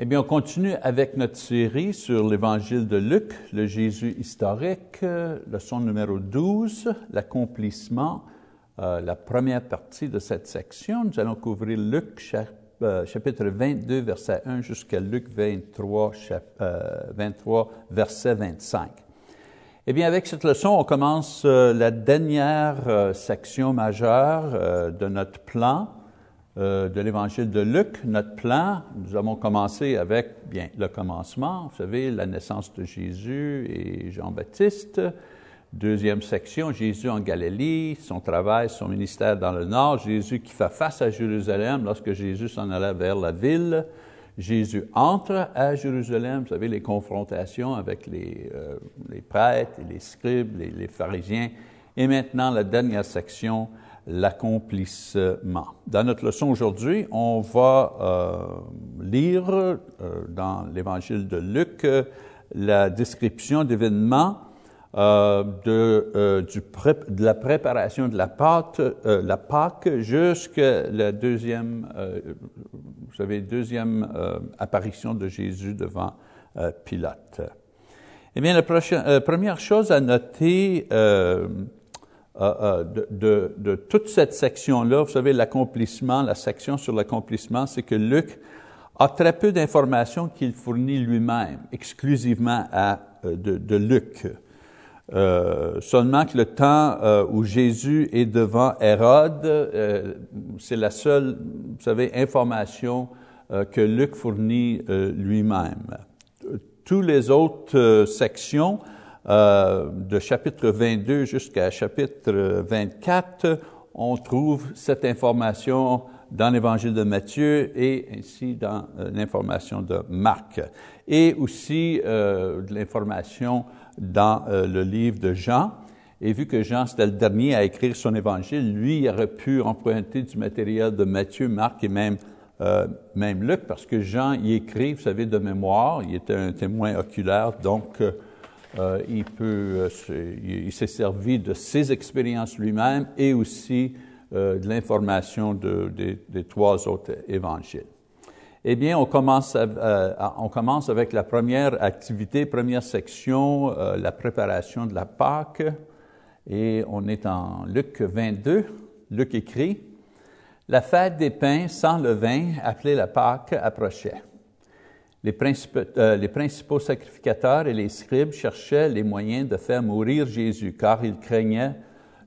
Eh bien, on continue avec notre série sur l'Évangile de Luc, le Jésus historique, leçon numéro 12, l'accomplissement, euh, la première partie de cette section. Nous allons couvrir Luc euh, chapitre 22, verset 1 jusqu'à Luc 23, 23, euh, verset 25. Eh bien, avec cette leçon, on commence la dernière section majeure de notre plan euh, de l'Évangile de Luc, notre plan, nous avons commencé avec bien le commencement, vous savez, la naissance de Jésus et Jean-Baptiste. Deuxième section, Jésus en Galilée, son travail, son ministère dans le nord, Jésus qui fait face à Jérusalem lorsque Jésus s'en allait vers la ville. Jésus entre à Jérusalem, vous savez, les confrontations avec les, euh, prêtres, les scribes, les pharisiens. Et maintenant, la dernière section, l'accomplissement. Dans notre leçon aujourd'hui, on va euh, lire euh, dans l'Évangile de Luc euh, la description d'événements de, du de la préparation de la pâte, la Pâque jusqu'à la deuxième, vous savez, deuxième apparition de Jésus devant Pilate. Eh bien, la prochaine, première chose à noter euh, euh, de, toute cette section-là, vous savez, l'accomplissement, la section sur l'accomplissement, c'est que Luc a très peu d'informations qu'il fournit lui-même, exclusivement à, euh, de, Luc. Seulement que le temps où Jésus est devant Hérode, c'est la seule, vous savez, information que Luc fournit lui-même. Toutes les autres sections euh, de chapitre 22 jusqu'à chapitre 24, on trouve cette information dans l'évangile de Matthieu et ainsi dans euh, l'information de Marc. Et aussi euh, de l'information dans le livre de Jean. Et vu que Jean, c'était le dernier à écrire son évangile, lui, il aurait pu emprunter du matériel de Matthieu, Marc et même, même Luc, parce que Jean y écrit, vous savez, de mémoire, il était un témoin oculaire, donc euh, il, peut, euh, il s'est servi de ses expériences lui-même et aussi euh, de l'information de, des trois autres évangiles. Eh bien, on commence, on commence avec la première activité, première section, la préparation de la Pâque. Et on est en Luc 22. Luc écrit, La fête des pains sans levain, appelée la Pâque, approchait. Les principaux, euh, les principaux, sacrificateurs et les scribes cherchaient les moyens de faire mourir Jésus, car ils craignaient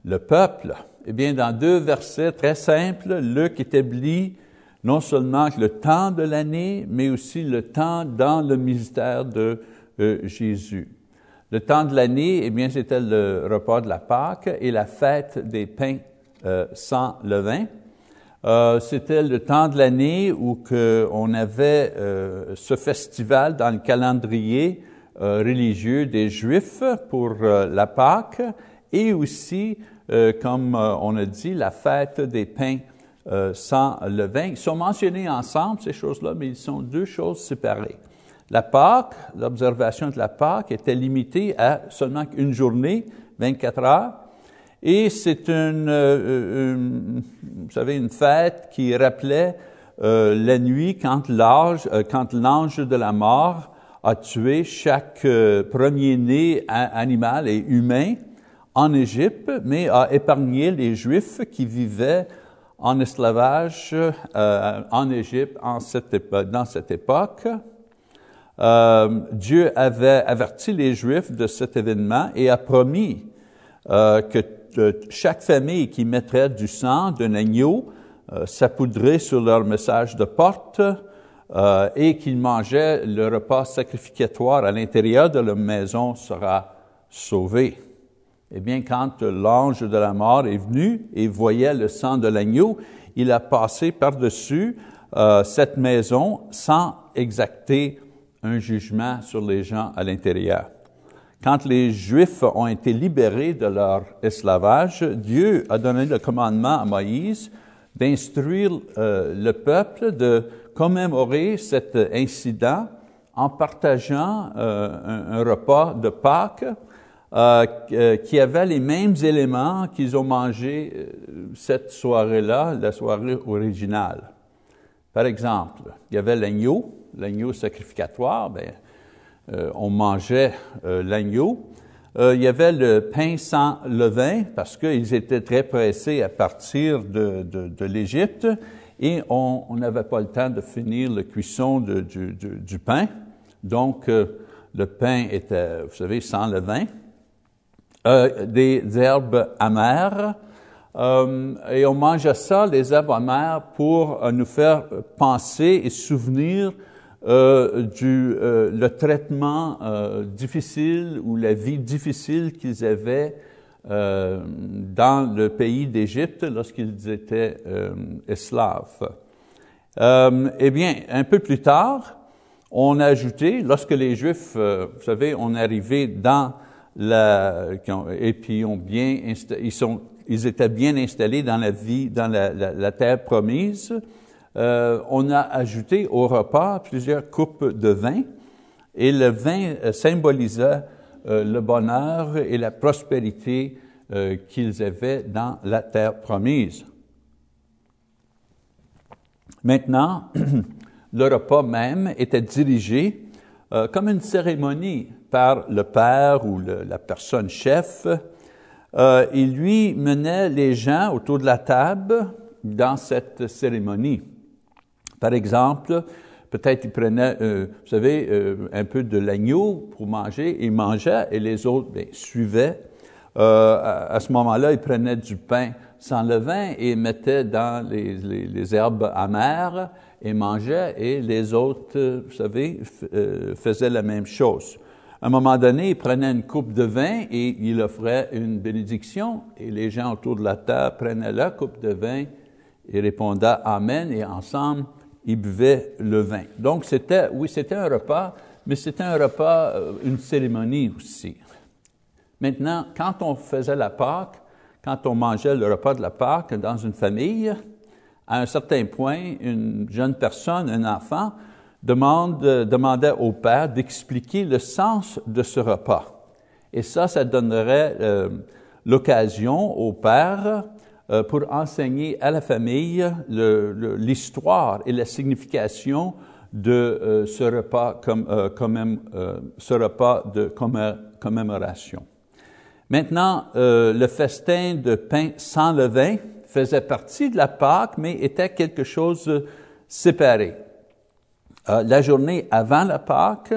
le peuple. Eh bien, dans deux versets très simples, Luc établit non seulement le temps de l'année, mais aussi le temps dans le ministère de euh, Jésus. Le temps de l'année, eh bien, c'était le repas de la Pâque et la fête des pains euh, sans levain. Euh, c'était le temps de l'année où que on avait euh, ce festival dans le calendrier euh, religieux des Juifs pour la Pâque et aussi, comme on a dit, la fête des pains sans levain. Ils sont mentionnés ensemble, ces choses-là, mais ils sont deux choses séparées. La Pâque, l'observation de la Pâque était limitée à seulement une journée, 24 heures, et c'est une, euh, une, vous savez, une fête qui rappelait euh, la nuit quand euh, quand l'ange de la mort a tué chaque euh, premier-né animal et humain en Égypte, mais a épargné les Juifs qui vivaient en esclavage en Égypte en dans cette époque. Dieu avait averti les Juifs de cet événement et a promis que chaque famille qui mettrait du sang d'un agneau euh, sur leur message de porte euh, et qu'ils mangeaient le repas sacrificatoire à l'intérieur de leur maison sera sauvé. Eh bien, quand l'ange de la mort est venu et voyait le sang de l'agneau, il a passé par-dessus euh, cette maison sans exacter un jugement sur les gens à l'intérieur. Quand les Juifs ont été libérés de leur esclavage, Dieu a donné le commandement à Moïse d'instruire euh, le peuple de commémorer cet incident en partageant euh, un, repas de Pâques euh, qui avait les mêmes éléments qu'ils ont mangé cette soirée-là, la soirée originale. Par exemple, il y avait l'agneau, l'agneau sacrificatoire, ben, on mangeait l'agneau. il y avait le pain sans levain parce qu'ils étaient très pressés à partir de, l'Égypte et on n'avait pas le temps de finir la cuisson du, pain. Donc, le pain était, vous savez, sans levain. Euh, des herbes amères. Euh, et on mangeait ça, les herbes amères, pour euh, nous faire penser et souvenir euh, du euh, le traitement difficile ou la vie difficile qu'ils avaient dans le pays d'Égypte lorsqu'ils étaient esclaves. eh bien, un peu plus tard, on a ajouté, lorsque les Juifs, vous savez, on arrivé dans la, et puis ont bien ils, sont, ils étaient bien installés dans la vie, dans la, terre promise. Euh, on a ajouté au repas plusieurs coupes de vin, et le vin euh, symbolisait euh, le bonheur et la prospérité qu'ils avaient dans la terre promise. Maintenant, le repas même était dirigé comme une cérémonie par le père ou la personne chef. Il lui menait les gens autour de la table dans cette cérémonie. Par exemple, peut-être il prenait, euh, vous savez, euh, un peu de l'agneau pour manger, il mangeait et les autres bien, suivaient. À, à, ce moment-là, il prenait du pain sans levain et mettait dans les, les, herbes amères et mangeait, et les autres, vous savez, faisaient la même chose. À un moment donné, il prenait une coupe de vin et il offrait une bénédiction, et les gens autour de la table prenaient la coupe de vin et répondaient Amen, et ensemble, ils buvaient le vin. Donc, c'était, oui, c'était un repas, mais c'était un repas, euh, une cérémonie aussi. Maintenant, quand on faisait la Pâque, quand on mangeait le repas de la Pâque dans une famille, à un certain point, une jeune personne, un enfant, demande, euh, demandait au père d'expliquer le sens de ce repas. Et ça, ça donnerait euh, l'occasion au père pour enseigner à la famille l'histoire et la signification de ce repas comme, comme ce repas de commémoration. Maintenant, le festin de pain sans levain faisait partie de la Pâque, mais était quelque chose de séparé. Euh, la journée avant la Pâque,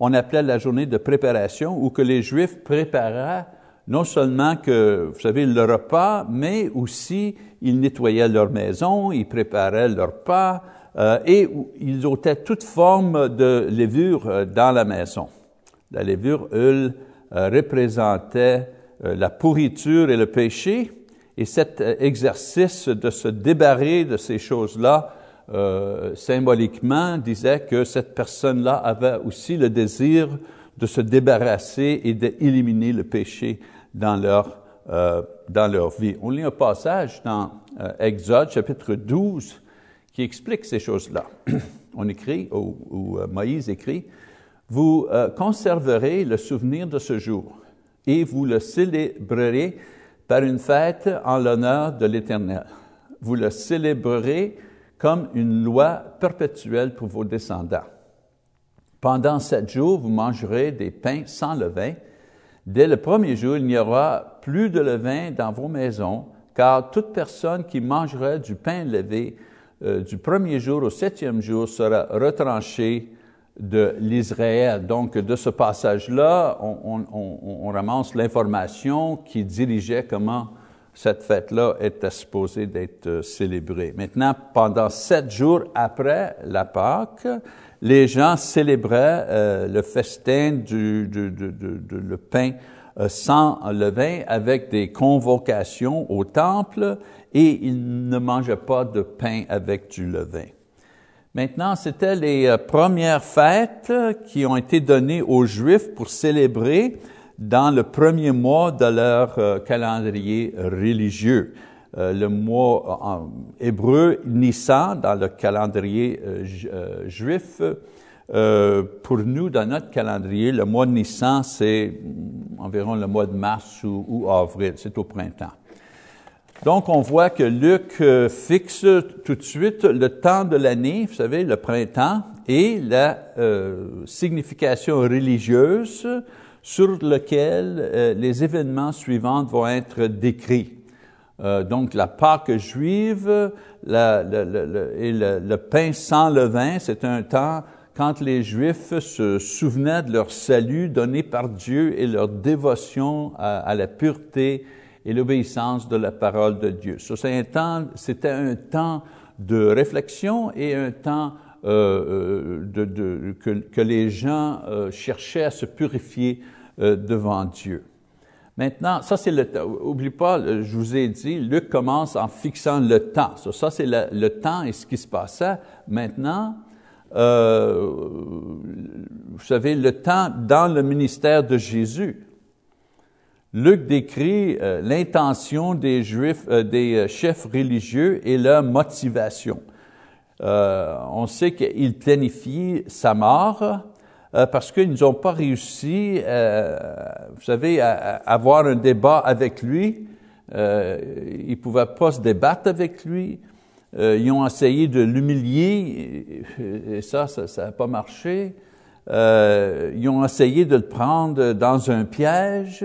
on appelait la journée de préparation, où que les Juifs préparaient non seulement que, vous savez, le repas, mais aussi ils nettoyaient leur maison, ils préparaient leur pas, euh, et ils ôtaient toute forme de levure euh, dans la maison. La levure, elle, représentait la pourriture et le péché, et cet exercice de se débarrer de ces choses-là euh, symboliquement disait que cette personne-là avait aussi le désir de se débarrasser et d'éliminer le péché dans leur, euh, dans leur vie. On lit un passage dans euh, Exode chapitre 12 qui explique ces choses-là. On écrit, ou, euh, Moïse écrit, Vous conserverez le souvenir de ce jour et vous le célébrerez par une fête en l'honneur de l'Éternel. Vous le célébrerez comme une loi perpétuelle pour vos descendants. Pendant sept jours, vous mangerez des pains sans levain. Dès le premier jour, il n'y aura plus de levain dans vos maisons, car toute personne qui mangera du pain levé euh, du premier jour au septième jour sera retranchée de l'Israël. Donc, de ce passage-là, on, on, on, ramasse l'information qui dirigeait comment cette fête-là était supposée d'être euh, célébrée. Maintenant, pendant sept jours après la Pâque, les gens célébraient euh, le festin du, pain euh, sans levain avec des convocations au temple et ils ne mangeaient pas de pain avec du levain. Maintenant, c'était les premières fêtes qui ont été données aux Juifs pour célébrer dans le premier mois de leur euh, calendrier religieux. Euh, le mois en hébreu Nissan dans le calendrier euh, juif. pour nous, dans notre calendrier, le mois de Nissan, c'est environ le mois de mars ou, avril, c'est au printemps. Donc, on voit que Luc fixe tout de suite le temps de l'année, vous savez, le printemps, et la euh, signification religieuse sur laquelle euh, les événements suivants vont être décrits. Euh, donc la Pâque juive et le, pain sans levain, c'est un temps quand les Juifs se souvenaient de leur salut donné par Dieu et leur dévotion à, la pureté et l'obéissance de la parole de Dieu. C'était un temps de réflexion et un temps euh, euh, que, les gens cherchaient à se purifier devant Dieu. Maintenant, ça c'est le temps. Oublie pas, je vous ai dit, Luc commence en fixant le temps. Ça, c'est le, temps et ce qui se passait. Maintenant, euh, vous savez, le temps dans le ministère de Jésus. Luc décrit euh, l'intention des Juifs, euh, des chefs religieux et leur motivation. Euh, on sait qu'ils planifient sa mort euh, parce qu'ils n'ont pas réussi, euh, vous savez, à, avoir un débat avec lui. ils ne pouvaient pas se débattre avec lui. ils ont essayé de l'humilier et ça, ça n'a pas marché. ils ont essayé de le prendre dans un piège.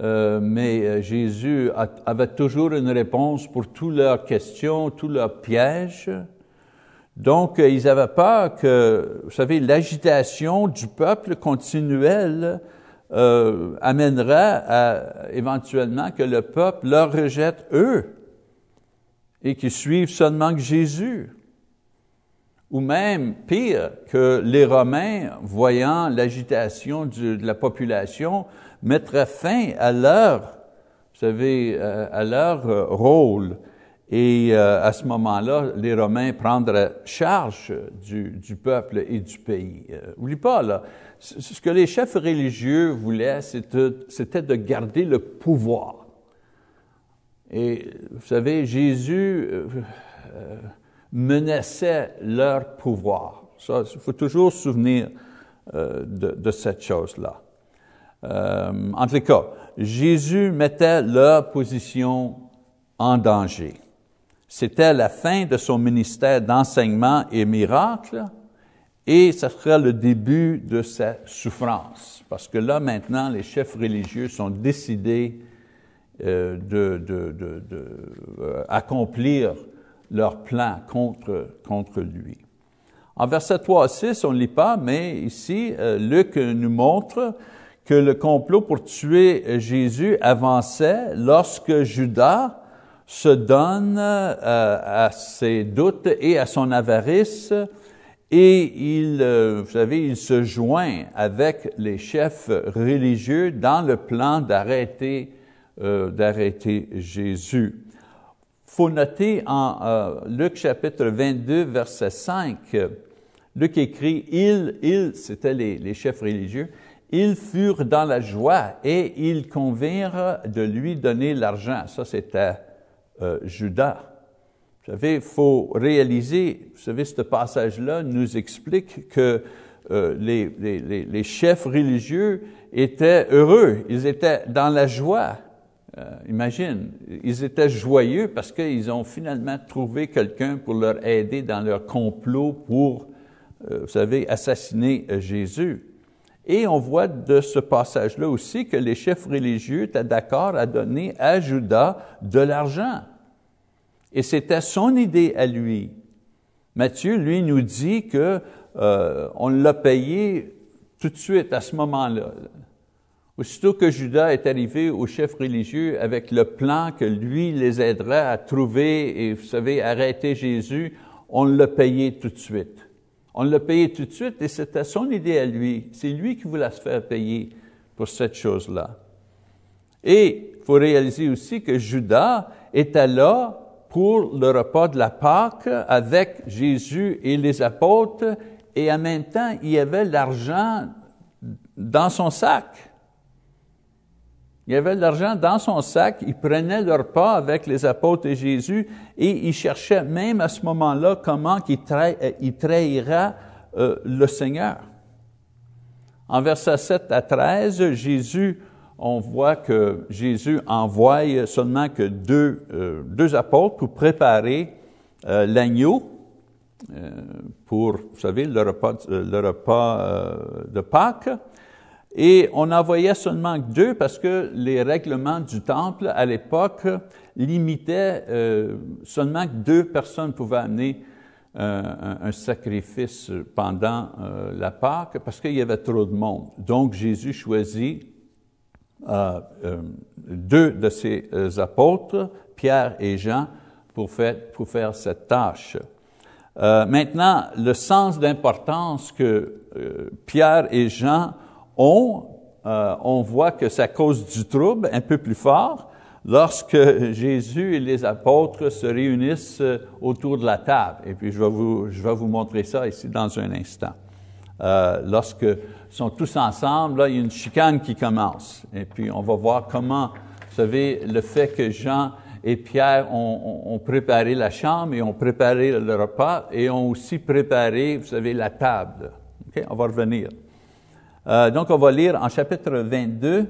Euh, mais Jésus avait toujours une réponse pour toutes leurs questions, tous leurs pièges. Donc, euh, ils avaient peur que, vous savez, l'agitation du peuple continuelle euh, amènerait à, éventuellement que le peuple leur rejette eux et qu'ils suivent seulement Jésus. Ou même, pire, que les Romains, voyant l'agitation de la population, mettraient fin à leur, vous savez, euh, à leur rôle et euh, à ce moment-là, les Romains prendraient charge du, peuple et du pays. Euh, pas, là, ce que les chefs religieux voulaient, c'était de garder le pouvoir. Et vous savez, Jésus euh, euh menaçait leur pouvoir. Il faut toujours se souvenir de, de, cette chose-là. En tout cas, Jésus mettait leur position en danger. C'était la fin de son ministère d'enseignement et miracle, et ce sera le début de sa souffrance. Parce que là, maintenant, les chefs religieux sont décidés euh, de, euh, accomplir leur plan contre, contre lui. En verset 3 à 6, on ne lit pas, mais ici, euh, Luc nous montre que le complot pour tuer Jésus avançait lorsque Judas, se donne euh, à ses doutes et à son avarice et il, euh, vous savez, il se joint avec les chefs religieux dans le plan d'arrêter euh, d'arrêter Jésus. Faut noter en Luc chapitre 22 verset 5, Luc écrit, ils, ils, c'était les, les chefs religieux, ils furent dans la joie et ils convinrent de lui donner l'argent. Ça, c'était euh, Judas. Vous savez, il faut réaliser, vous savez, ce passage-là nous explique que euh, les, chefs religieux étaient heureux, ils étaient dans la joie. Euh, imagine, ils étaient joyeux parce qu'ils ont finalement trouvé quelqu'un pour leur aider dans leur complot pour, vous savez, assassiner Jésus. Et on voit de ce passage-là aussi que les chefs religieux étaient d'accord à donner à Judas de l'argent. Et c'était son idée à lui. Matthieu, lui, nous dit que euh, on l'a payé tout de suite à ce moment-là. Aussitôt que Judas est arrivé au chef religieux avec le plan que lui les aiderait à trouver et, vous savez, arrêter Jésus, on l'a payé tout de suite. On l'a payé tout de suite et c'était son idée à lui. C'est lui qui voulait se faire payer pour cette chose-là. Et il faut réaliser aussi que Judas était là pour le repas de la Pâque avec Jésus et les apôtres et en même temps, il y avait l'argent dans son sac. Il avait l'argent dans son sac, il prenait le repas avec les apôtres et Jésus et il cherchait même à ce moment-là comment il, trahira euh, le Seigneur. En versets 7 à 13, Jésus, on voit que Jésus envoie seulement que deux, euh, apôtres pour préparer euh, l'agneau pour, vous savez, le repas de Pâques. Et on n'envoyait seulement que deux parce que les règlements du temple à l'époque limitaient seulement que deux personnes pouvaient amener un, sacrifice pendant la Pâque parce qu'il y avait trop de monde. Donc Jésus choisit euh, deux de ses apôtres, Pierre et Jean, pour faire, cette tâche. Euh, maintenant, le sens d'importance que euh, Pierre et Jean euh, on voit que ça cause du trouble un peu plus fort lorsque Jésus et les apôtres se réunissent euh, autour de la table. Et puis, je vais vous, montrer ça ici dans un instant. Euh, lorsque sont tous ensemble, il y a une chicane qui commence. Et puis, on va voir comment, vous savez, le fait que Jean et Pierre ont, préparé la chambre et ont préparé le repas et ont aussi préparé, vous savez, la table. On va revenir. Euh, donc, on va lire en chapitre 22,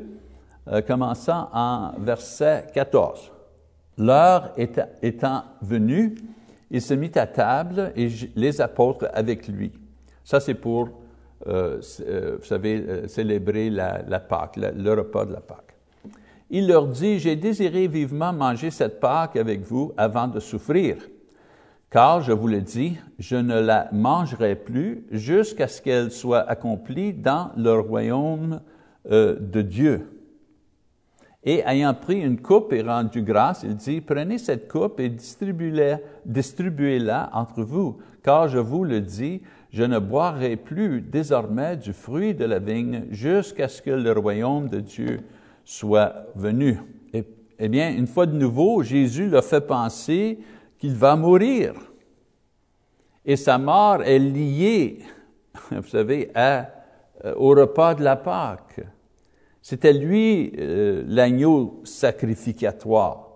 euh, commençant en verset 14. L'heure étant venue, il se mit à table et les apôtres avec lui. Ça, c'est pour, euh, vous savez, célébrer la, la Pâque, le repas de la Pâque il leur dit, J'ai désiré vivement manger cette Pâque avec vous avant de souffrir, car je vous le dis, je ne la mangerai plus jusqu'à ce qu'elle soit accomplie dans le royaume euh, de Dieu. Et ayant pris une coupe et rendu grâce, il dit, Prenez cette coupe et distribuez-la distribuez entre vous, car je vous le dis, je ne boirai plus désormais du fruit de la vigne jusqu'à ce que le royaume de Dieu soit venu. Eh bien, une fois de nouveau, Jésus leur fait penser qu'il va mourir. Et sa mort est liée, vous savez, euh, au repas de la Pâque. C'était lui euh, l'agneau sacrificatoire.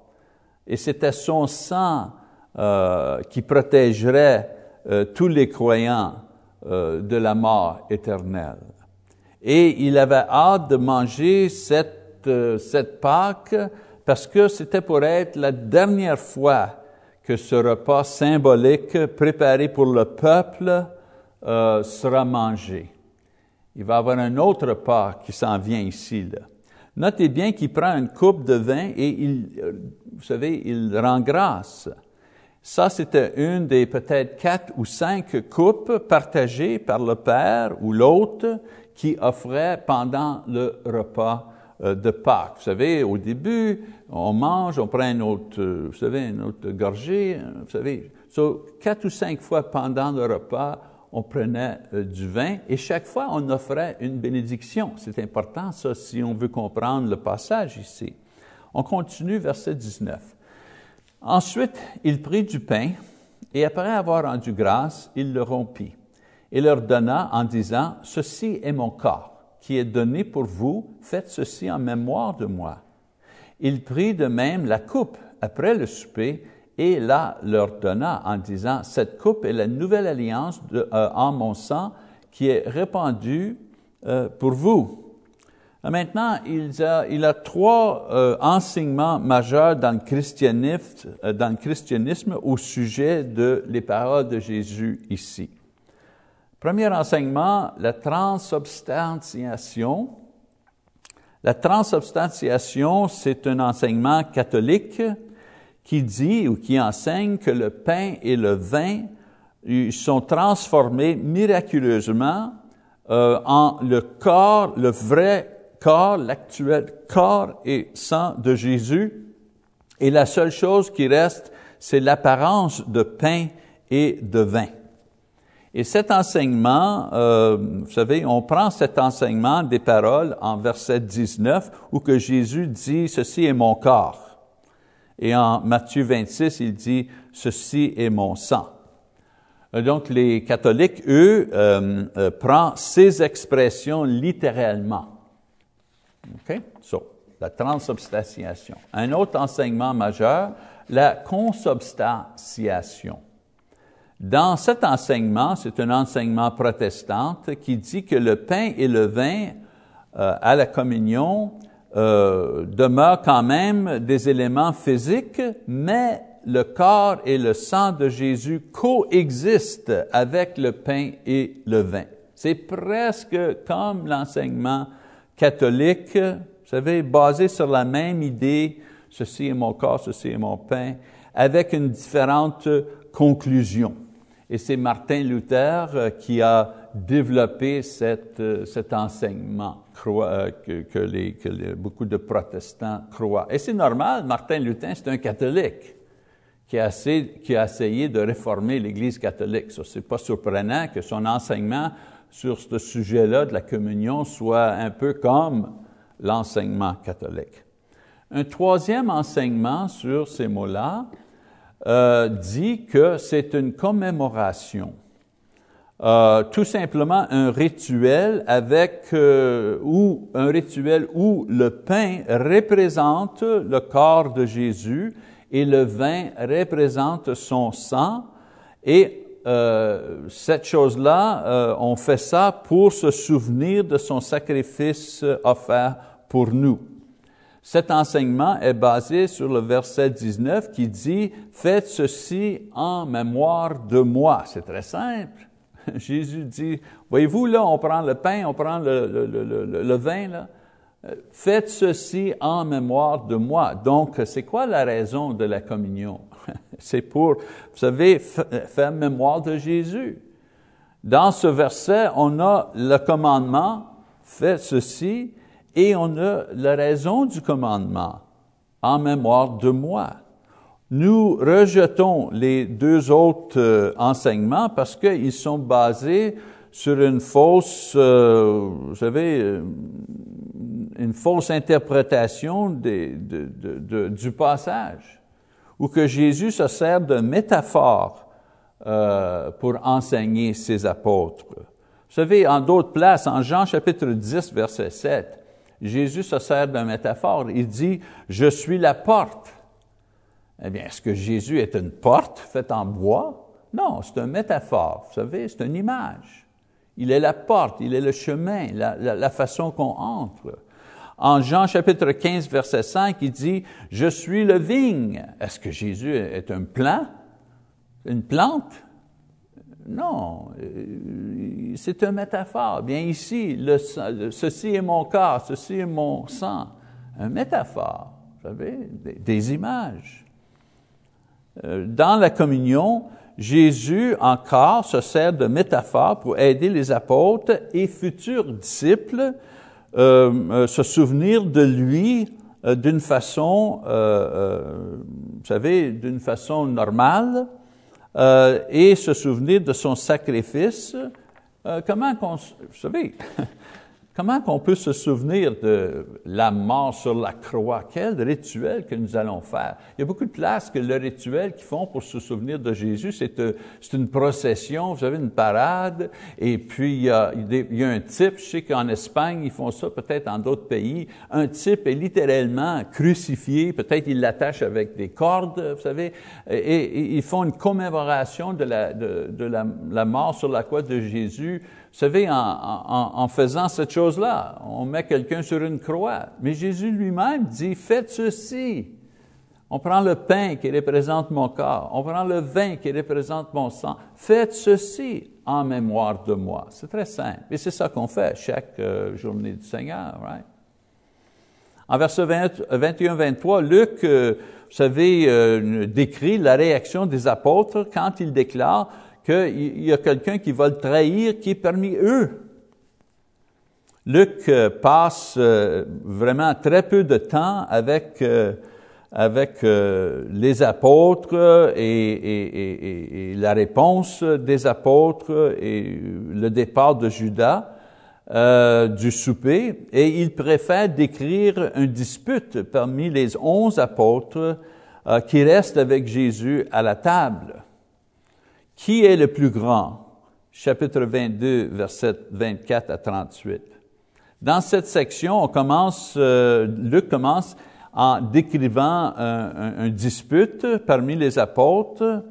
Et c'était son sang euh, qui protégerait tous les croyants de la mort éternelle. Et il avait hâte de manger cette cette, Pâque parce que c'était pour être la dernière fois que ce repas symbolique préparé pour le peuple euh, sera mangé. Il va y avoir un autre repas qui s'en vient ici. Notez bien qu'il prend une coupe de vin et il, vous savez, il rend grâce. Ça, c'était une des peut-être quatre ou cinq coupes partagées par le Père ou l'autre qui offrait pendant le repas euh, de Pâques. Vous savez, au début, on mange, on prend une autre, euh, vous savez, une autre gorgée, euh, vous savez. So, quatre ou cinq fois pendant le repas, on prenait du vin et chaque fois, on offrait une bénédiction. C'est important, ça, si on veut comprendre le passage ici. On continue, verset 19. Ensuite, il prit du pain et après avoir rendu grâce, il le rompit et leur donna en disant, Ceci est mon corps qui est donné pour vous, faites ceci en mémoire de moi. Il prit de même la coupe après le souper et la leur donna en disant, cette coupe est la nouvelle alliance euh, en mon sang qui est répandue euh, pour vous. Maintenant, il a, trois euh, enseignements majeurs dans le, christianisme, dans le christianisme au sujet de les paroles de Jésus ici. Premier enseignement, la transubstantiation. La transubstantiation, c'est un enseignement catholique qui dit ou qui enseigne que le pain et le vin sont transformés miraculeusement euh, en le corps, le vrai corps, l'actuel corps et sang de Jésus. Et la seule chose qui reste, c'est l'apparence de pain et de vin. Et cet enseignement, euh, vous savez, on prend cet enseignement des paroles en verset 19 où que Jésus dit, ceci est mon corps. Et en Matthieu 26, il dit, ceci est mon sang. Euh, donc les catholiques, eux, euh, euh, prennent ces expressions littéralement. OK? So, la transubstantiation. Un autre enseignement majeur, la consubstantiation. Dans cet enseignement, c'est un enseignement protestant qui dit que le pain et le vin euh, à la communion euh, demeurent quand même des éléments physiques, mais le corps et le sang de Jésus coexistent avec le pain et le vin. C'est presque comme l'enseignement catholique, vous savez, basé sur la même idée, ceci est mon corps, ceci est mon pain, avec une différente conclusion. Et c'est Martin Luther euh, qui a développé euh, cet enseignement euh, que, beaucoup de protestants croient. Et c'est normal, Martin Luther, c'est un catholique qui a, assez, qui a essayé de réformer l'Église catholique. Ce n'est pas surprenant que son enseignement sur ce sujet-là de la communion soit un peu comme l'enseignement catholique. Un troisième enseignement sur ces mots-là euh, dit que c'est une commémoration, euh, tout simplement un rituel avec euh, ou un rituel où le pain représente le corps de Jésus et le vin représente son sang et euh, cette chose-là, euh, on fait ça pour se souvenir de son sacrifice offert pour nous. Cet enseignement est basé sur le verset 19 qui dit « Faites ceci en mémoire de moi ». C'est très simple. Jésus dit, voyez-vous, là, on prend le pain, on prend le, vin, là. Euh, faites ceci en mémoire de moi. Donc, c'est quoi la raison de la communion? C'est pour, vous savez, faire mémoire de Jésus. Dans ce verset, on a le commandement, faites ceci, et on a la raison du commandement, en mémoire de moi. Nous rejetons les deux autres euh, enseignements parce qu'ils sont basés sur une fausse, euh, vous savez, euh, une fausse interprétation du passage, ou que Jésus se sert de métaphore pour enseigner ses apôtres. Vous savez, en d'autres places, en Jean chapitre 10, verset 7, Jésus se sert d'une métaphore. Il dit, je suis la porte. Eh bien, est-ce que Jésus est une porte faite en bois? Non, c'est une métaphore, vous savez, c'est une image. Il est la porte, il est le chemin, la, façon qu'on entre. En Jean chapitre 15, verset 5, il dit, « Je suis le vigne. » Est-ce que Jésus est un plant? Une plante? Non, euh, c'est une métaphore. Bien ici, ceci est mon corps, ceci est mon sang. Une métaphore, vous savez, des, images. Euh, dans la communion, Jésus encore se sert de métaphores pour aider les apôtres et futurs disciples euh, euh se souvenir de lui d'une façon, vous savez, d'une façon normale et se souvenir de son sacrifice. comment qu'on, vous savez, Comment qu'on peut se souvenir de la mort sur la croix? Quel rituel que nous allons faire? Il y a beaucoup de places que le rituel qu'ils font pour se souvenir de Jésus, c'est euh, une procession, vous savez, une parade, et puis il y a, un type, je sais qu'en Espagne, ils font ça, peut-être en d'autres pays, un type est littéralement crucifié, peut-être ils l'attachent avec des cordes, vous savez, et, ils font une commémoration de la, la mort sur la croix de Jésus vous savez, en, faisant cette chose-là, on met quelqu'un sur une croix. Mais Jésus lui-même dit, faites ceci. On prend le pain qui représente mon corps, on prend le vin qui représente mon sang. Faites ceci en mémoire de moi. C'est très simple. Et c'est ça qu'on fait chaque euh, journée du Seigneur. Right? En verset 21-23, Luc, euh, vous savez, euh, décrit la réaction des apôtres quand ils déclarent qu'il y a quelqu'un qui va le trahir qui est parmi eux. Luc euh, passe euh, vraiment très peu de temps avec, euh, avec les apôtres et, la réponse des apôtres et le départ de Judas du souper, et il préfère décrire une dispute parmi les onze apôtres qui restent avec Jésus à la table. Qui est le plus grand? Chapitre 22, verset 24 à 38. Dans cette section, on commence, euh, Luc commence en décrivant un, un, dispute parmi les apôtres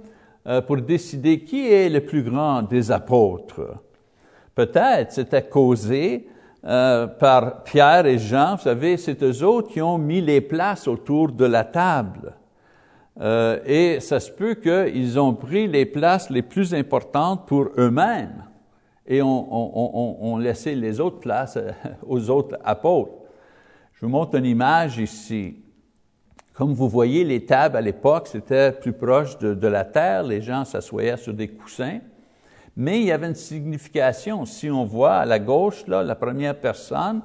euh, pour décider qui est le plus grand des apôtres. Peut-être c'était causé euh, par Pierre et Jean, vous savez, c'est eux autres qui ont mis les places autour de la table. Euh, et ça se peut qu'ils ont pris les places les plus importantes pour eux-mêmes et ont, laissé les autres places aux autres apôtres. Je vous montre une image ici. Comme vous voyez, les tables à l'époque, c'était plus proche de, de, la terre, les gens s'assoyaient sur des coussins, mais il y avait une signification. Si on voit à la gauche, là, la première personne,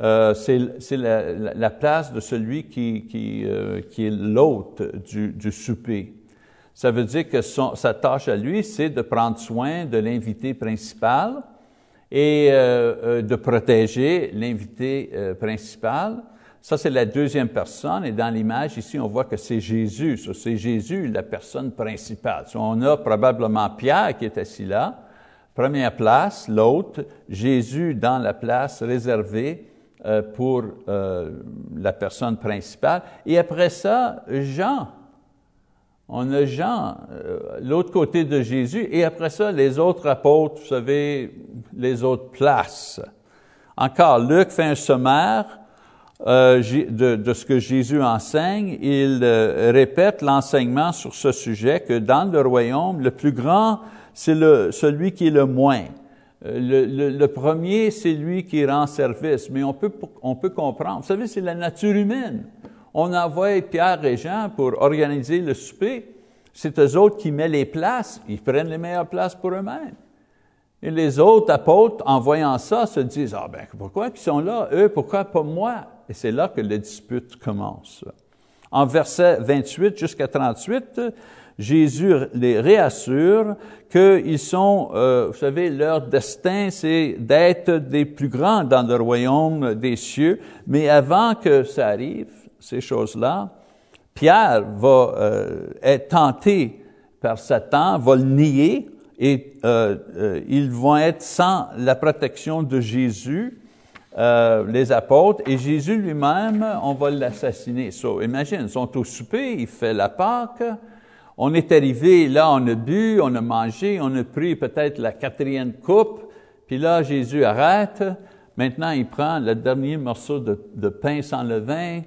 euh, c'est la, la, place de celui qui, qui, euh, qui est l'hôte du, du, souper. Ça veut dire que sa tâche à lui, c'est de prendre soin de l'invité principal et euh, euh de protéger l'invité principal. Ça, c'est la deuxième personne, et dans l'image, ici, on voit que c'est Jésus. C'est Jésus, la personne principale. on a probablement Pierre qui est assis là, première place, l'autre, Jésus dans la place réservée euh, pour euh, la personne principale. Et après ça, Jean. On a Jean, euh, l'autre côté de Jésus, et après ça, les autres apôtres, vous savez, les autres places. Encore, Luc fait un sommaire de, de, ce que Jésus enseigne. Il répète l'enseignement sur ce sujet que dans le royaume, le plus grand, c'est celui qui est le moins. Euh, le, premier, c'est lui qui rend service, mais on peut, comprendre. Vous savez, c'est la nature humaine. On envoie Pierre et Jean pour organiser le souper. C'est eux autres qui mettent les places. Ils prennent les meilleures places pour eux-mêmes. Et les autres apôtres, en voyant ça, se disent, ah ben, pourquoi ils sont là, eux, pourquoi pas moi? Et c'est là que la dispute commence. En verset 28 jusqu'à 38, Jésus les réassure qu'ils sont, euh, vous savez, leur destin, c'est d'être des plus grands dans le royaume des cieux. Mais avant que ça arrive, ces choses-là, Pierre va euh, être tenté par Satan, va le nier, et euh, euh ils vont être sans la protection de Jésus, euh, les apôtres, et Jésus lui-même, on va l'assassiner. So, imagine, ils sont au souper, il fait la Pâque, on est arrivé, là, on a bu, on a mangé, on a pris peut-être la quatrième coupe, puis là, Jésus arrête. Maintenant, il prend le dernier morceau de, pain sans levain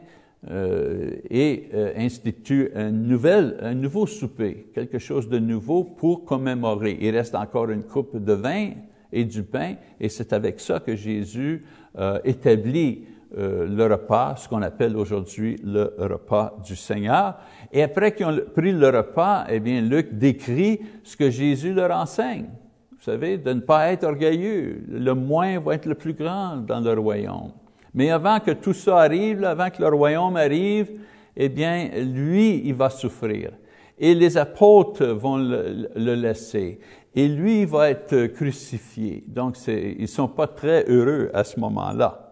euh, et euh, institue un, nouvel, un nouveau souper, quelque chose de nouveau pour commémorer. Il reste encore une coupe de vin et du pain, et c'est avec ça que Jésus euh, établit euh, le repas, ce qu'on appelle aujourd'hui le repas du Seigneur. Et après qu'ils ont pris le repas, eh bien, Luc décrit ce que Jésus leur enseigne. Vous savez, de ne pas être orgueilleux. Le moins va être le plus grand dans le royaume. Mais avant que tout ça arrive, avant que le royaume arrive, eh bien, lui, il va souffrir. Et les apôtres vont le, le laisser. Et lui, il va être crucifié. Donc, ils ne sont pas très heureux à ce moment-là.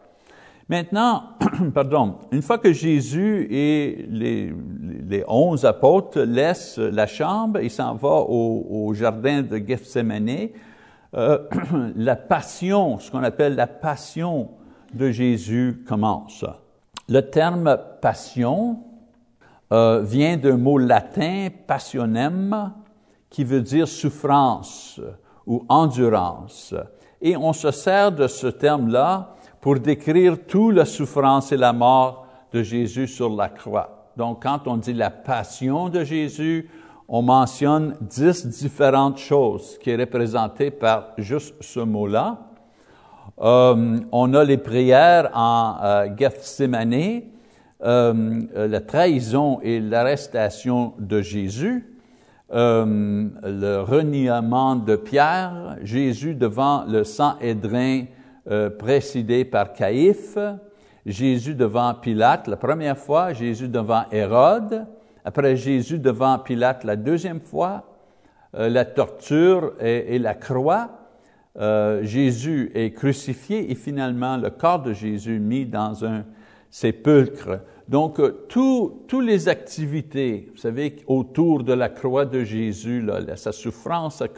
Maintenant, pardon, une fois que Jésus et les, onze apôtres laissent la chambre, il s'en va au, jardin de Gethsemane, euh, la passion, ce qu'on appelle la passion de Jésus commence. Le terme passion euh, vient d'un mot latin, passionem, qui veut dire souffrance ou endurance. Et on se sert de ce terme-là pour décrire toute la souffrance et la mort de Jésus sur la croix. Donc, quand on dit la passion de Jésus, on mentionne dix différentes choses qui est représentées par juste ce mot-là. Euh, on a les prières en euh, Gethsemane, euh, la trahison et l'arrestation de Jésus, le reniement de Pierre, Jésus devant le sang édrin euh, précédé par Caïphe, Jésus devant Pilate la première fois, Jésus devant Hérode, après Jésus devant Pilate la deuxième fois, euh, la torture et, la croix, euh, Jésus est crucifié et finalement le corps de Jésus mis dans un sépulcre. Donc, toutes les activités, vous savez, autour de la croix de Jésus, sa souffrance, sa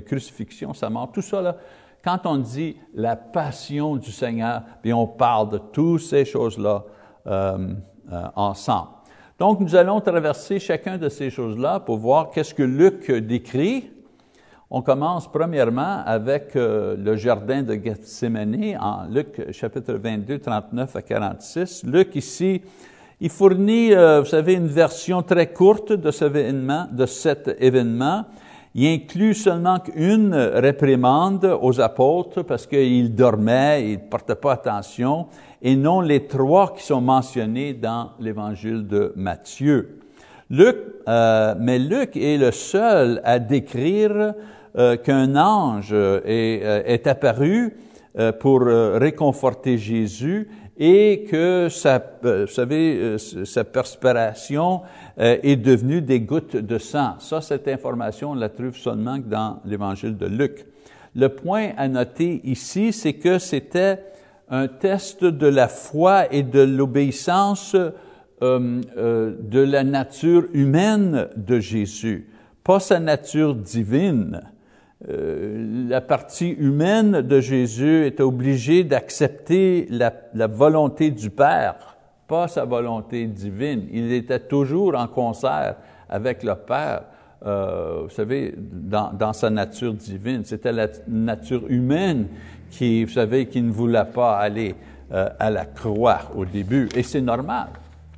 crucifixion, sa mort, tout ça, là, quand on dit la passion du Seigneur, bien on parle de toutes ces choses-là euh, euh, ensemble. Donc, nous allons traverser chacun de ces choses-là pour voir qu'est-ce que Luc décrit. On commence premièrement avec euh, le jardin de Gethsemane en Luc chapitre 22, 39 à 46. Luc ici, Il fournit, vous savez, une version très courte de, cet événement. Il inclut seulement une réprimande aux apôtres parce qu'ils dormaient, ils ne portaient pas attention, et non les trois qui sont mentionnés dans l'évangile de Matthieu. Luc, euh, mais Luc est le seul à décrire euh, qu'un ange est, euh, apparu pour réconforter Jésus et que sa, vous savez, sa perspiration est devenue des gouttes de sang. Ça, cette information, on la trouve seulement dans l'évangile de Luc. Le point à noter ici, c'est que c'était un test de la foi et de l'obéissance euh, euh, de la nature humaine de Jésus, pas sa nature divine. Euh, la partie humaine de Jésus était obligée d'accepter la, volonté du Père, pas sa volonté divine. Il était toujours en concert avec le Père. Euh, vous savez, dans, sa nature divine. C'était la nature humaine qui, vous savez, qui ne voulait pas aller euh, à la croix au début. Et c'est normal.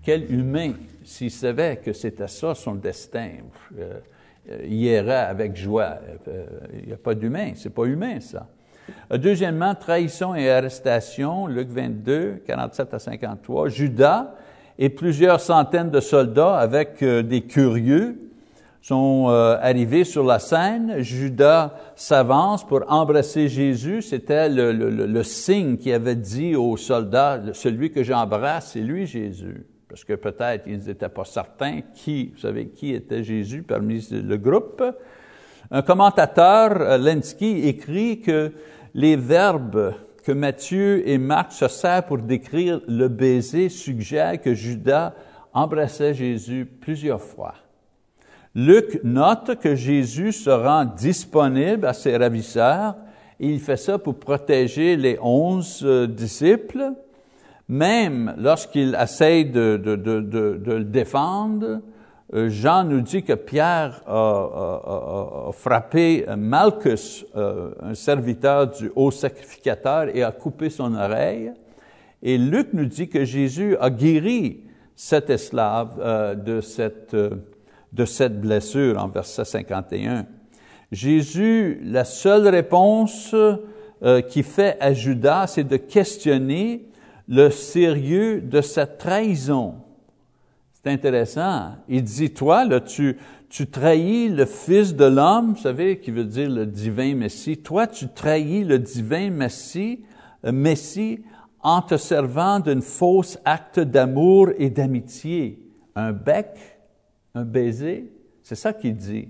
Quel humain, s'il savait que c'était ça son destin, irait avec joie. Euh, il n'y a pas d'humain, c'est pas humain ça. Deuxièmement, trahison et arrestation, Luc 22, 47 à 53. Judas et plusieurs centaines de soldats avec des curieux sont euh, arrivés sur la scène. Judas s'avance pour embrasser Jésus. C'était le, signe qui avait dit aux soldats, celui que j'embrasse, c'est lui Jésus. Parce que peut-être ils n'étaient pas certains qui, vous savez, qui était Jésus parmi le groupe. Un commentateur, euh, Lenski, écrit que les verbes que Matthieu et Marc se servent pour décrire le baiser suggèrent que Judas embrassait Jésus plusieurs fois. Luc note que Jésus se rend disponible à ses ravisseurs et il fait ça pour protéger les onze euh, disciples. Même lorsqu'il essaye de, le défendre, euh, Jean nous dit que Pierre a, frappé Malchus, euh, un serviteur du haut sacrificateur, et a coupé son oreille. Et Luc nous dit que Jésus a guéri cet esclave de cette de cette blessure en verset 51. Jésus, la seule réponse euh, qu'il fait à Judas, c'est de questionner le sérieux de sa trahison. C'est intéressant. Il dit, toi, là, tu, tu trahis le Fils de l'homme, vous savez, qui veut dire le divin Messie. Toi, tu trahis le divin Messie, euh, Messie en te servant d'un faux acte d'amour et d'amitié. Un bec un baiser. C'est ça qu'il dit.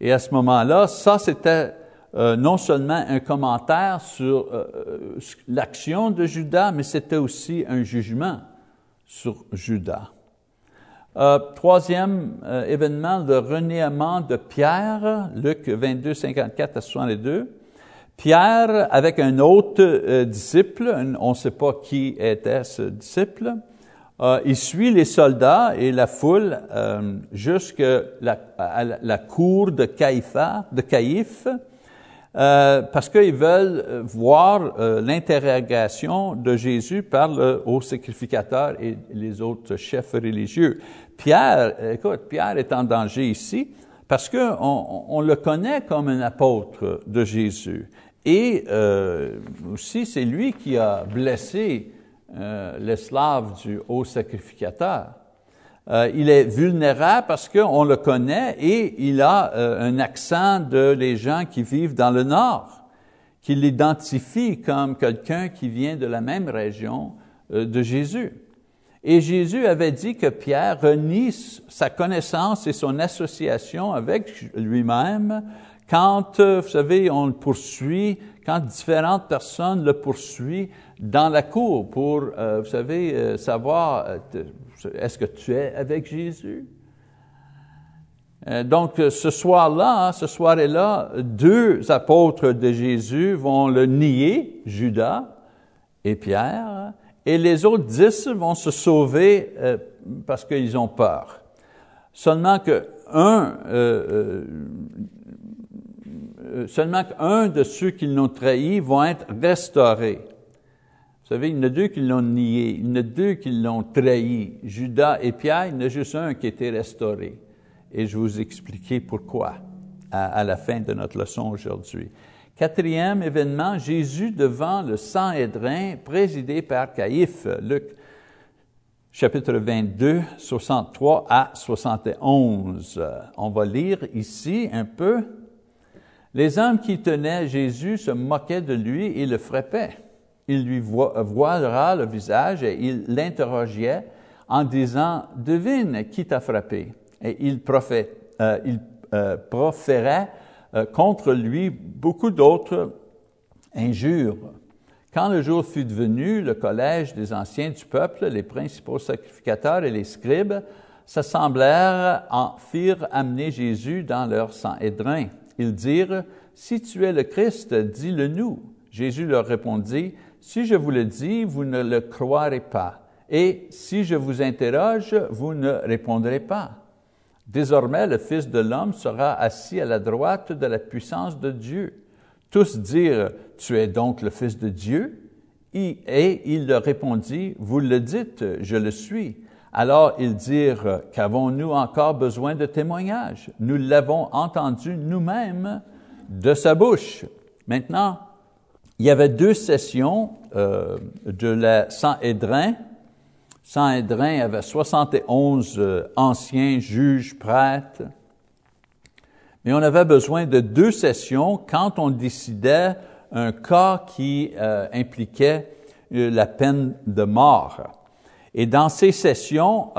Et à ce moment-là, ça c'était euh, non seulement un commentaire sur euh, euh, l'action de Judas, mais c'était aussi un jugement sur Judas. troisième événement, le reniement de Pierre, Luc 22, 54 à 62. Pierre, avec un autre disciple, on ne sait pas qui était ce disciple, il suit les soldats et la foule jusqu'à la, la, cour de Caïpha, de Caïphe, euh, parce qu'ils veulent voir euh, l'interrogation de Jésus par le haut sacrificateur et les autres chefs religieux. Pierre, écoute, Pierre est en danger ici parce que on, on le connaît comme un apôtre de Jésus. Et euh, aussi, c'est lui qui a blessé euh, l'esclave du haut sacrificateur. Euh, il est vulnérable parce qu'on le connaît et il a euh, un accent de les gens qui vivent dans le nord, qui l'identifient comme quelqu'un qui vient de la même région de Jésus. Et Jésus avait dit que Pierre renie sa connaissance et son association avec lui-même quand, vous savez, on le poursuit, quand différentes personnes le poursuivent dans la cour pour, euh, vous savez, euh, savoir, euh, est-ce que tu es avec Jésus? donc, ce soir-là, ce soir-là, deux apôtres de Jésus vont le nier, Judas et Pierre, et les autres dix vont se sauver parce qu'ils ont peur. Seulement que un, seulement qu'un de ceux qui l'ont trahi vont être restaurés. Vous savez, il y en a deux qui l'ont nié, il y en a deux qui l'ont trahi. Judas et Pierre, il y en a juste un qui a été restauré. Et je vais vous expliquer pourquoi à, la fin de notre leçon aujourd'hui. Quatrième événement, Jésus devant le Sanhédrin, présidé par Caïphe, Luc chapitre 22, 63 à 71. On va lire ici un peu. Les hommes qui tenaient Jésus se moquaient de lui et le frappaient. Il lui voilera le visage et il l'interrogeait en disant, devine qui t'a frappé. Et il, prophète, euh, il euh, proférait euh, contre lui beaucoup d'autres injures. Quand le jour fut venu, le collège des anciens du peuple, les principaux sacrificateurs et les scribes, s'assemblèrent en firent amener Jésus dans leur sang-édrin. Ils dirent, Si tu es le Christ, dis-le nous. Jésus leur répondit, Si je vous le dis, vous ne le croirez pas. Et si je vous interroge, vous ne répondrez pas. Désormais, le Fils de l'homme sera assis à la droite de la puissance de Dieu. Tous dirent, Tu es donc le Fils de Dieu? Et il leur répondit, Vous le dites, je le suis. Alors ils dirent, Qu'avons-nous encore besoin de témoignages? Nous l'avons entendu nous-mêmes de sa bouche. Maintenant, il y avait deux sessions euh, de la Sanhédrin Sanhédrin avait 71 euh, anciens juges, prêtres, mais on avait besoin de deux sessions quand on décidait un cas qui euh, impliquait la peine de mort. Et dans ces sessions,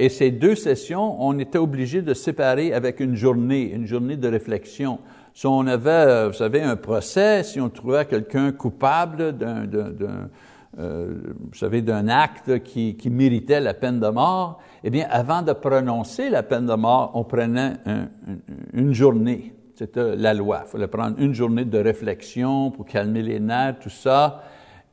et ces deux sessions, on était obligé de séparer avec une journée, une journée de réflexion. Si on avait, vous savez, un procès, si on trouvait quelqu'un coupable d'un euh, vous savez, d'un acte qui, méritait la peine de mort, eh bien, avant de prononcer la peine de mort, on prenait une journée. C'était la loi. Il fallait prendre une journée de réflexion pour calmer les nerfs, tout ça.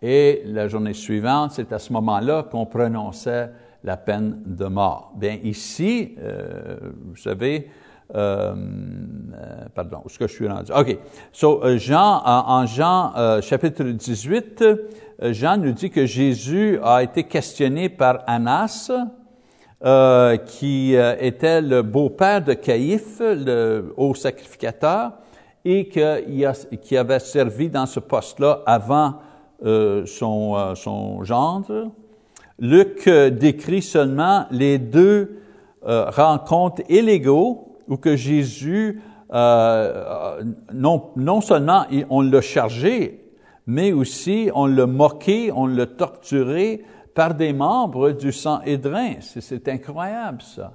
Et la journée suivante, c'est à ce moment-là qu'on prononçait la peine de mort. Bien, ici, euh, vous savez, euh, euh, pardon, où est-ce que je suis rendu? OK. So, euh, Jean, en, Jean chapitre 18, Jean nous dit que Jésus a été questionné par Annas, qui était le beau-père de Caïphe, le haut sacrificateur, et qui avait servi dans ce poste-là avant son, son gendre. Luc décrit seulement les deux rencontres illégaux où que Jésus, euh, non, non seulement on l'a chargé, mais aussi on l'a moqué, on l'a torturé par des membres du sang édrin. C'est incroyable ça.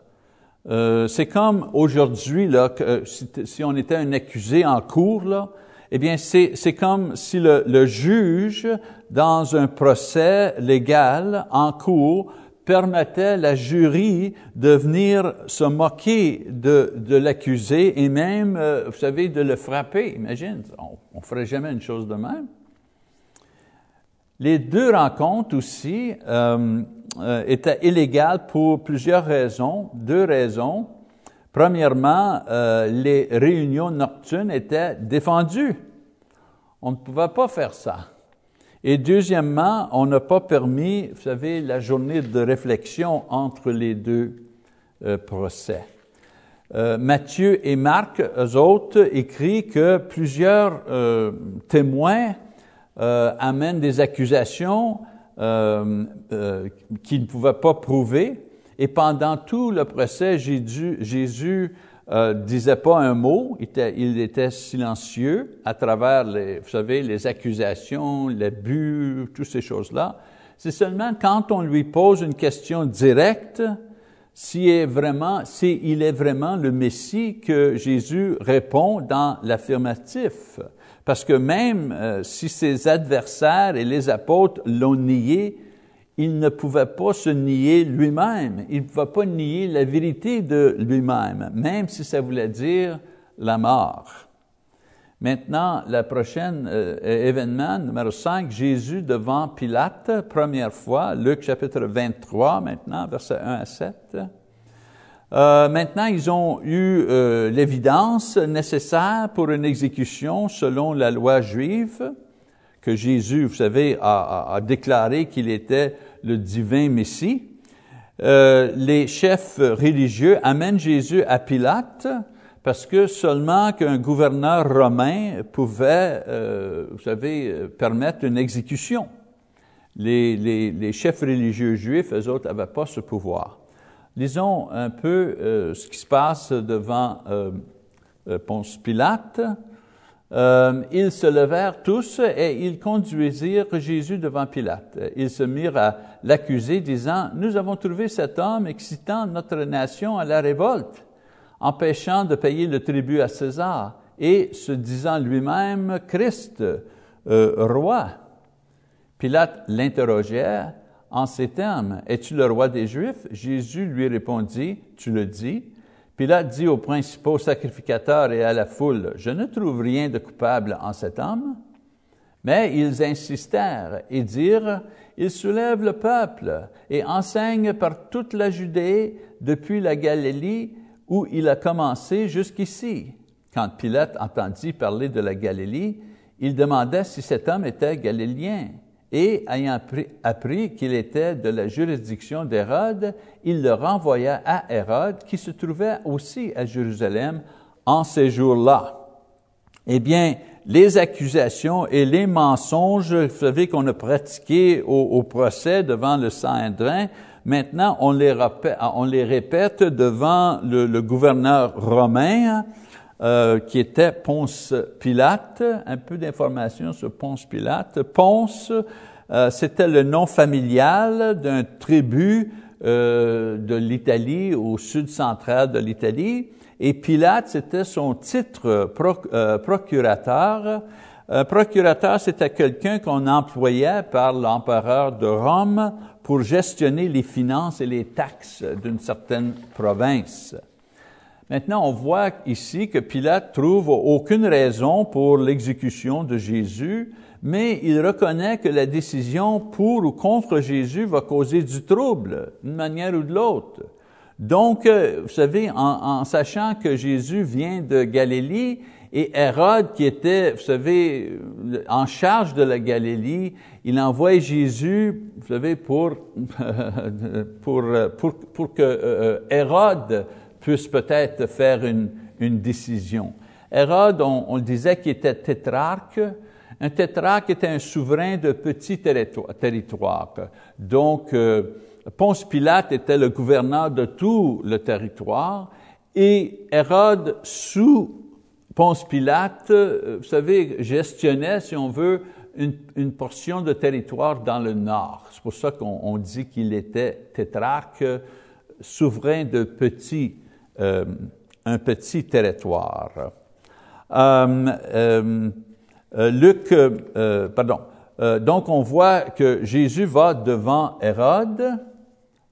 Euh, c'est comme aujourd'hui là, que, si, si, on était un accusé en cours là, eh bien c'est comme si le, juge dans un procès légal en cours permettait la jury de venir se moquer de, de l'accusé et même, euh, vous savez, de le frapper. Imagine, on ne ferait jamais une chose de même. Les deux rencontres aussi euh, euh, étaient illégales pour plusieurs raisons, deux raisons. Premièrement, les réunions nocturnes étaient défendues. On ne pouvait pas faire ça. Et deuxièmement, on n'a pas permis, vous savez, la journée de réflexion entre les deux euh, procès. Euh, Matthieu et Marc, eux autres, écrivent que plusieurs euh, témoins amènent des accusations qu'ils ne pouvaient pas prouver. Et pendant tout le procès, Jésus, Jésus euh, disait pas un mot, il était, il était, silencieux à travers, les, vous savez, les accusations, l'abus, toutes ces choses-là. C'est seulement quand on lui pose une question directe, s'il est vraiment, s'il est vraiment le Messie, que Jésus répond dans l'affirmatif. Parce que même euh, si ses adversaires et les apôtres l'ont nié, il ne pouvait pas se nier lui-même, il ne pouvait pas nier la vérité de lui-même, même si ça voulait dire la mort. Maintenant, le prochain euh, événement, numéro 5, Jésus devant Pilate, première fois, Luc chapitre 23 maintenant, versets 1 à 7. Euh, maintenant, ils ont eu euh, l'évidence nécessaire pour une exécution selon la loi juive que Jésus, vous savez, a, déclaré qu'il était le divin Messie, euh, les chefs religieux amènent Jésus à Pilate parce que seulement qu'un gouverneur romain pouvait, euh, vous savez, permettre une exécution. Les, chefs religieux juifs, eux autres, n'avaient pas ce pouvoir. Lisons un peu euh, ce qui se passe devant Ponce Pilate. Ils se levèrent tous et ils conduisirent Jésus devant Pilate. Ils se mirent à l'accuser, disant, Nous avons trouvé cet homme excitant notre nation à la révolte, empêchant de payer le tribut à César et se disant lui-même Christ, roi. Pilate l'interrogeait en ces termes, Es-tu le roi des Juifs? Jésus lui répondit, Tu le dis. Pilate dit aux principaux sacrificateurs et à la foule, Je ne trouve rien de coupable en cet homme. Mais ils insistèrent et dirent, Il soulève le peuple et enseigne par toute la Judée depuis la Galilée où il a commencé jusqu'ici. Quand Pilate entendit parler de la Galilée, il demanda si cet homme était galiléen et ayant appris qu'il était de la juridiction d'Hérode, il le renvoya à Hérode, qui se trouvait aussi à Jérusalem en ces jours-là. Eh bien, les accusations et les mensonges, vous savez, qu'on a pratiqués au, procès devant le Saint-Indrin, maintenant on les, répète, devant le gouverneur romain, euh, qui était Ponce Pilate. Un peu d'informations sur Ponce Pilate. Ponce, euh, c'était le nom familial d'un tribu euh, de l'Italie, au sud central de l'Italie. Et Pilate, c'était son titre procurateur. Un procurateur, c'était quelqu'un qu'on employait par l'empereur de Rome pour gestionner les finances et les taxes d'une certaine province. Maintenant, on voit ici que Pilate trouve aucune raison pour l'exécution de Jésus, mais il reconnaît que la décision pour ou contre Jésus va causer du trouble, d'une manière ou de l'autre. Donc, euh, vous savez, en, sachant que Jésus vient de Galilée, et Hérode, qui était, vous savez, en charge de la Galilée, il envoie Jésus, vous savez, pour, pour, pour, pour que euh, Hérode puisse peut-être faire une, une décision. Hérode, on, le disait qu'il était tétrarque. Un tétrarque était un souverain de petits territoires. Donc, euh, Ponce Pilate était le gouverneur de tout le territoire et Hérode, sous Ponce Pilate, euh, vous savez, gestionnait, si on veut, une, une portion de territoire dans le nord. C'est pour ça qu'on dit qu'il était tétrarque, souverain de petits euh, un petit territoire. Euh, euh, Luc, pardon. donc on voit que Jésus va devant Hérode,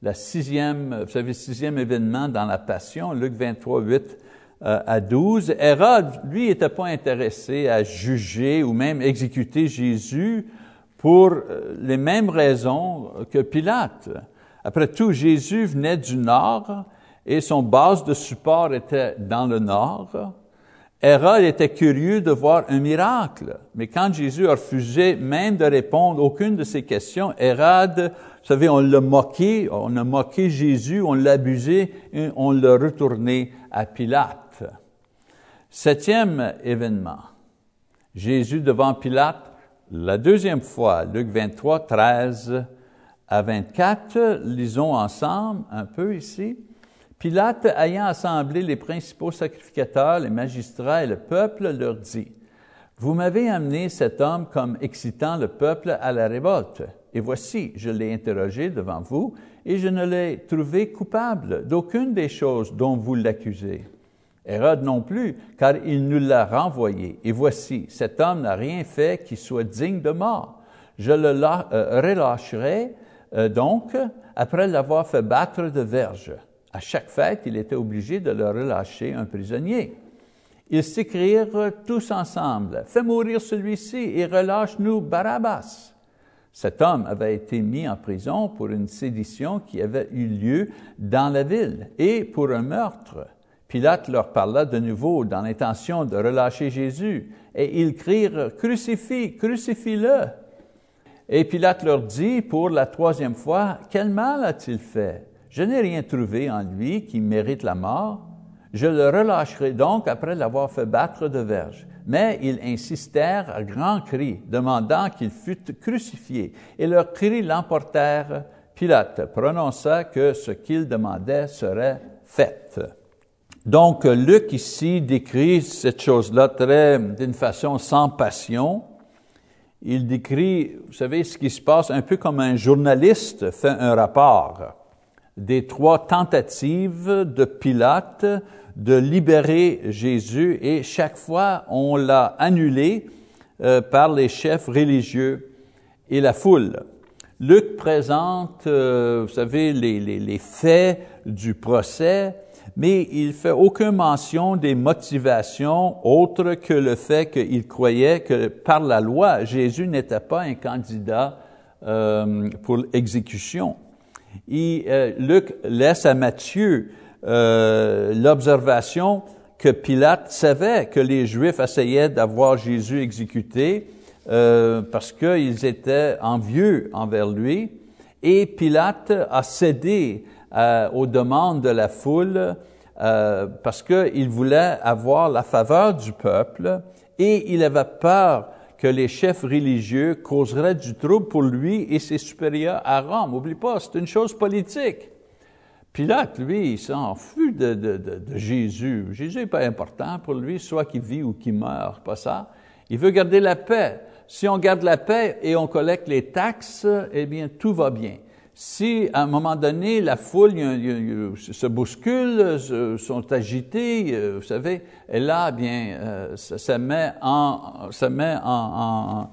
la sixième, vous savez, sixième événement dans la Passion, Luc 23, 8 à 12. Hérode, lui, n'était pas intéressé à juger ou même exécuter Jésus pour les mêmes raisons que Pilate. Après tout, Jésus venait du nord, et son base de support était dans le nord. Hérode était curieux de voir un miracle, mais quand Jésus a refusé même de répondre aucune de ces questions, Hérode, vous savez, on l'a moqué, on a moqué Jésus, on l'a abusé, et on l'a retourné à Pilate. Septième événement, Jésus devant Pilate, la deuxième fois, Luc 23, 13 à 24, lisons ensemble un peu ici. Pilate, ayant assemblé les principaux sacrificateurs, les magistrats et le peuple, leur dit, Vous m'avez amené cet homme comme excitant le peuple à la révolte. Et voici, je l'ai interrogé devant vous, et je ne l'ai trouvé coupable d'aucune des choses dont vous l'accusez. Hérode non plus, car il nous l'a renvoyé. Et voici, cet homme n'a rien fait qui soit digne de mort. Je le euh, relâcherai euh, donc après l'avoir fait battre de verge à chaque fête, il était obligé de leur relâcher un prisonnier. Ils s'écrièrent tous ensemble, Fais mourir celui-ci et relâche-nous Barabbas. Cet homme avait été mis en prison pour une sédition qui avait eu lieu dans la ville et pour un meurtre. Pilate leur parla de nouveau dans l'intention de relâcher Jésus, et ils crirent, Crucifie, crucifie-le. Et Pilate leur dit pour la troisième fois, Quel mal a-t-il fait? Je n'ai rien trouvé en lui qui mérite la mort. Je le relâcherai donc après l'avoir fait battre de verge. Mais ils insistèrent à grands cris, demandant qu'il fût crucifié, et leurs cris l'emportèrent. Pilate prononça que ce qu'ils demandaient serait fait. Donc, Luc ici décrit cette chose-là très, d'une façon sans passion. Il décrit, vous savez, ce qui se passe un peu comme un journaliste fait un rapport des trois tentatives de Pilate de libérer Jésus et chaque fois on l'a annulé euh, par les chefs religieux et la foule. Luc présente, euh, vous savez, les, faits du procès, mais il fait aucune mention des motivations autres que le fait qu'il croyait que par la loi, Jésus n'était pas un candidat euh, pour l'exécution. Et euh, Luc laisse à Matthieu euh, l'observation que Pilate savait que les Juifs essayaient d'avoir Jésus exécuté euh, parce qu'ils étaient envieux envers lui. Et Pilate a cédé euh, aux demandes de la foule euh, parce qu'il voulait avoir la faveur du peuple et il avait peur que les chefs religieux causeraient du trouble pour lui et ses supérieurs à Rome. N'oublie pas, c'est une chose politique. Pilate, lui, il s'en fout de, Jésus. Jésus n'est pas important pour lui, soit qu'il vit ou qu'il meurt, pas ça. Il veut garder la paix. Si on garde la paix et on collecte les taxes, eh bien, tout va bien. Si, à un moment donné, la foule se bouscule, sont agités, euh, vous savez, et là, eh bien, euh, ça, met en, ça met en, en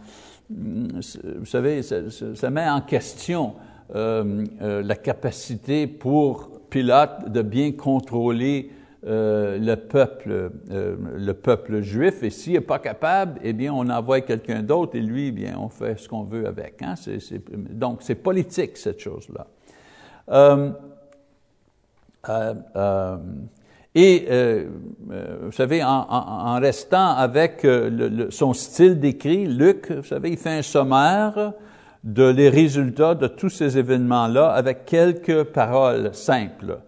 vous savez, ça, met en question euh, la capacité pour Pilate de bien contrôler euh, le peuple, euh, le peuple juif. Et s'il n'est pas capable, eh bien, on envoie quelqu'un d'autre et lui, eh bien, on fait ce qu'on veut avec. Hein? Donc, c'est politique cette chose-là. Euh, et vous savez, en, restant avec son style d'écrit, Luc, vous savez, il fait un sommaire de les résultats de tous ces événements-là avec quelques paroles simples.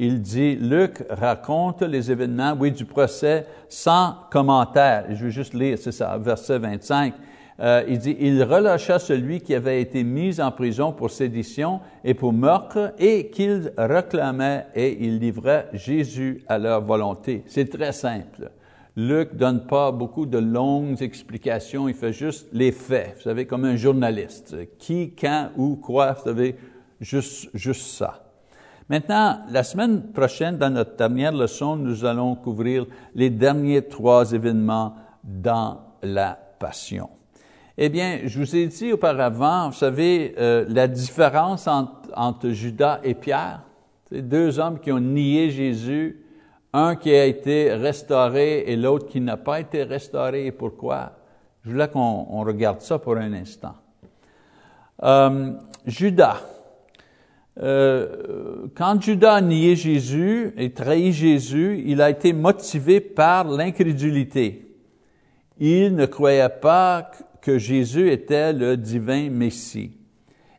Il dit, Luc raconte les événements, oui, du procès sans commentaire. Je vais juste lire, c'est ça, verset 25. Euh, il dit, il relâcha celui qui avait été mis en prison pour sédition et pour meurtre et qu'il réclamait et il livrait Jésus à leur volonté. C'est très simple. Luc donne pas beaucoup de longues explications, il fait juste les faits, vous savez, comme un journaliste. Qui, quand, où, quoi, vous savez, juste, juste ça. Maintenant, la semaine prochaine, dans notre dernière leçon, nous allons couvrir les derniers trois événements dans la Passion. Eh bien, je vous ai dit auparavant, vous savez, euh, la différence entre, Judas et Pierre, c'est deux hommes qui ont nié Jésus, un qui a été restauré et l'autre qui n'a pas été restauré. Et pourquoi? Je voulais qu'on regarde ça pour un instant. Euh, Judas. Euh, quand Judas a nié Jésus et trahi Jésus, il a été motivé par l'incrédulité. Il ne croyait pas que Jésus était le divin Messie.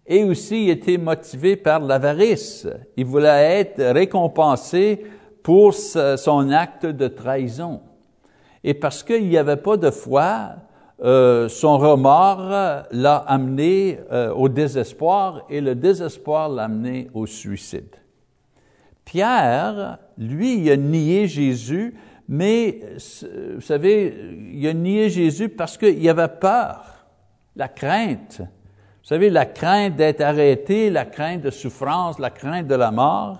Et aussi, il était motivé par l'avarice. Il voulait être récompensé pour son acte de trahison. Et parce qu'il n'y avait pas de foi, euh, son remords l'a amené euh, au désespoir et le désespoir l'a amené au suicide. Pierre, lui, il a nié Jésus, mais vous savez, il a nié Jésus parce qu'il avait peur, la crainte. Vous savez, la crainte d'être arrêté, la crainte de souffrance, la crainte de la mort.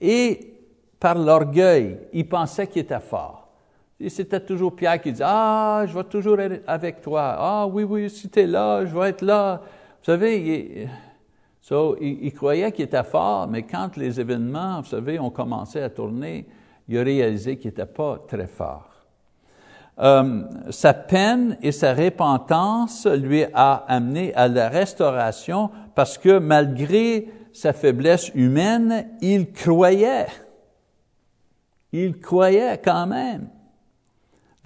Et par l'orgueil, il pensait qu'il était fort. Et c'était toujours Pierre qui disait, ah, je vais toujours être avec toi. Ah, oui, oui, si tu es là, je vais être là. Vous savez, il, so, il, croyait qu'il était fort, mais quand les événements, vous savez, ont commencé à tourner, il a réalisé qu'il n'était pas très fort. Euh, sa peine et sa repentance lui a amené à la restauration parce que malgré sa faiblesse humaine, il croyait Il croyait quand même.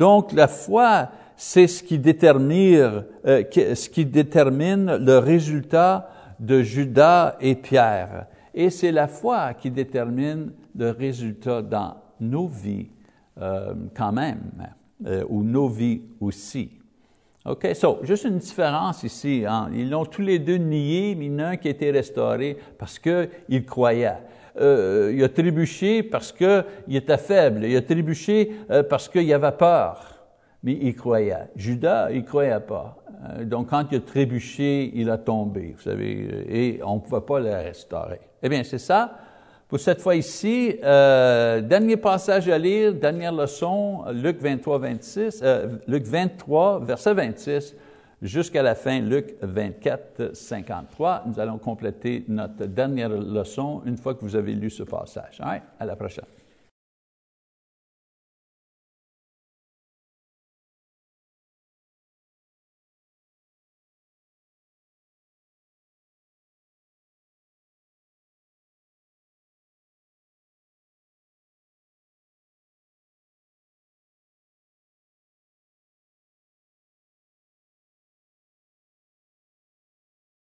Donc la foi, c'est ce qui détermine, euh, ce qui détermine le résultat de Judas et Pierre. Et c'est la foi qui détermine le résultat dans nos vies euh, quand même, euh, ou nos vies aussi. OK, so, juste une différence ici. Hein. Ils l'ont tous les deux nié, mais il y en a un qui a été restauré parce qu'il croyait. Euh, il a trébuché parce qu'il était faible. Il a trébuché euh, parce qu'il avait peur. Mais il croyait. Judas, il croyait pas. Euh, donc, quand il a trébuché, il a tombé, vous savez, et on ne pouvait pas le restaurer. Eh bien, c'est ça. Pour cette fois ici, dernier passage à lire, dernière leçon, Luc 23, 26, euh, Luc 23, verset 26, jusqu'à la fin, Luc 24, 53. Nous allons compléter notre dernière leçon une fois que vous avez lu ce passage. à la prochaine.